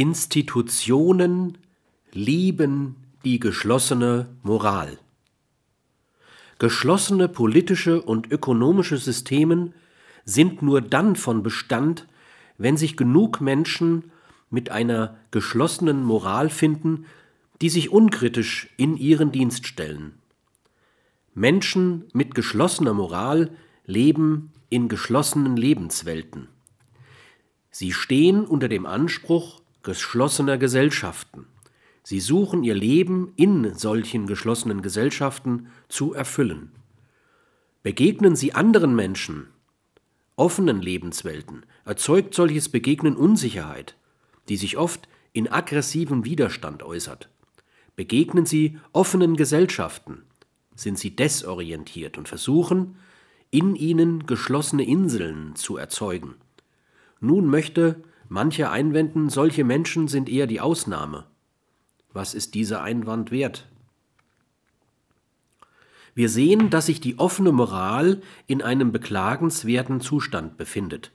Institutionen lieben die geschlossene Moral. Geschlossene politische und ökonomische Systemen sind nur dann von Bestand, wenn sich genug Menschen mit einer geschlossenen Moral finden, die sich unkritisch in ihren Dienst stellen. Menschen mit geschlossener Moral leben in geschlossenen Lebenswelten. Sie stehen unter dem Anspruch geschlossener Gesellschaften. Sie suchen ihr Leben in solchen geschlossenen Gesellschaften zu erfüllen. Begegnen Sie anderen Menschen, offenen Lebenswelten, erzeugt solches Begegnen Unsicherheit, die sich oft in aggressivem Widerstand äußert. Begegnen Sie offenen Gesellschaften, sind sie desorientiert und versuchen, in ihnen geschlossene Inseln zu erzeugen. Nun möchte mancher einwenden, solche Menschen sind eher die Ausnahme. Was ist dieser Einwand wert? Wir sehen, dass sich die offene Moral in einem beklagenswerten Zustand befindet.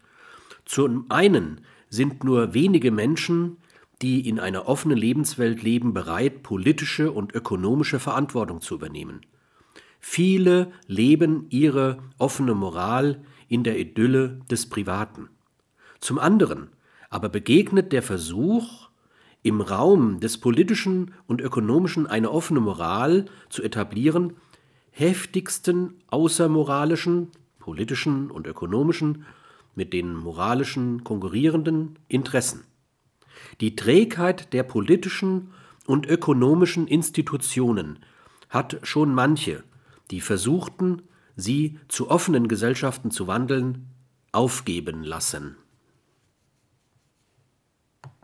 Zum einen sind nur wenige Menschen, die in einer offenen Lebenswelt leben, bereit, politische und ökonomische Verantwortung zu übernehmen. Viele leben ihre offene Moral in der Idylle des Privaten. Zum anderen aber begegnet der Versuch, im Raum des politischen und ökonomischen eine offene Moral zu etablieren, heftigsten außermoralischen, politischen und ökonomischen, mit den moralischen konkurrierenden Interessen. Die Trägheit der politischen und ökonomischen Institutionen hat schon manche, die versuchten, sie zu offenen Gesellschaften zu wandeln, aufgeben lassen